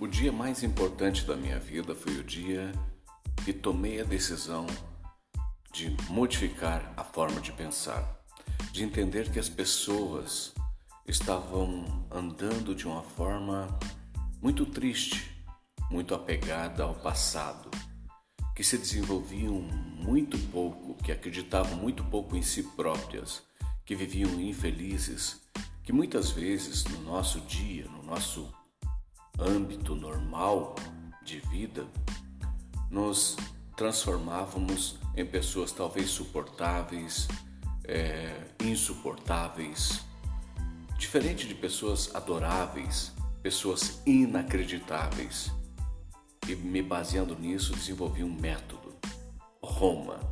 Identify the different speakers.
Speaker 1: O dia mais importante da minha vida foi o dia que tomei a decisão de modificar a forma de pensar, de entender que as pessoas estavam andando de uma forma muito triste, muito apegada ao passado, que se desenvolviam muito pouco, que acreditavam muito pouco em si próprias, que viviam infelizes, que muitas vezes no nosso dia, no nosso âmbito normal de vida, nos transformávamos em pessoas talvez suportáveis, é, insuportáveis, diferente de pessoas adoráveis, pessoas inacreditáveis. E me baseando nisso, desenvolvi um método, Roma,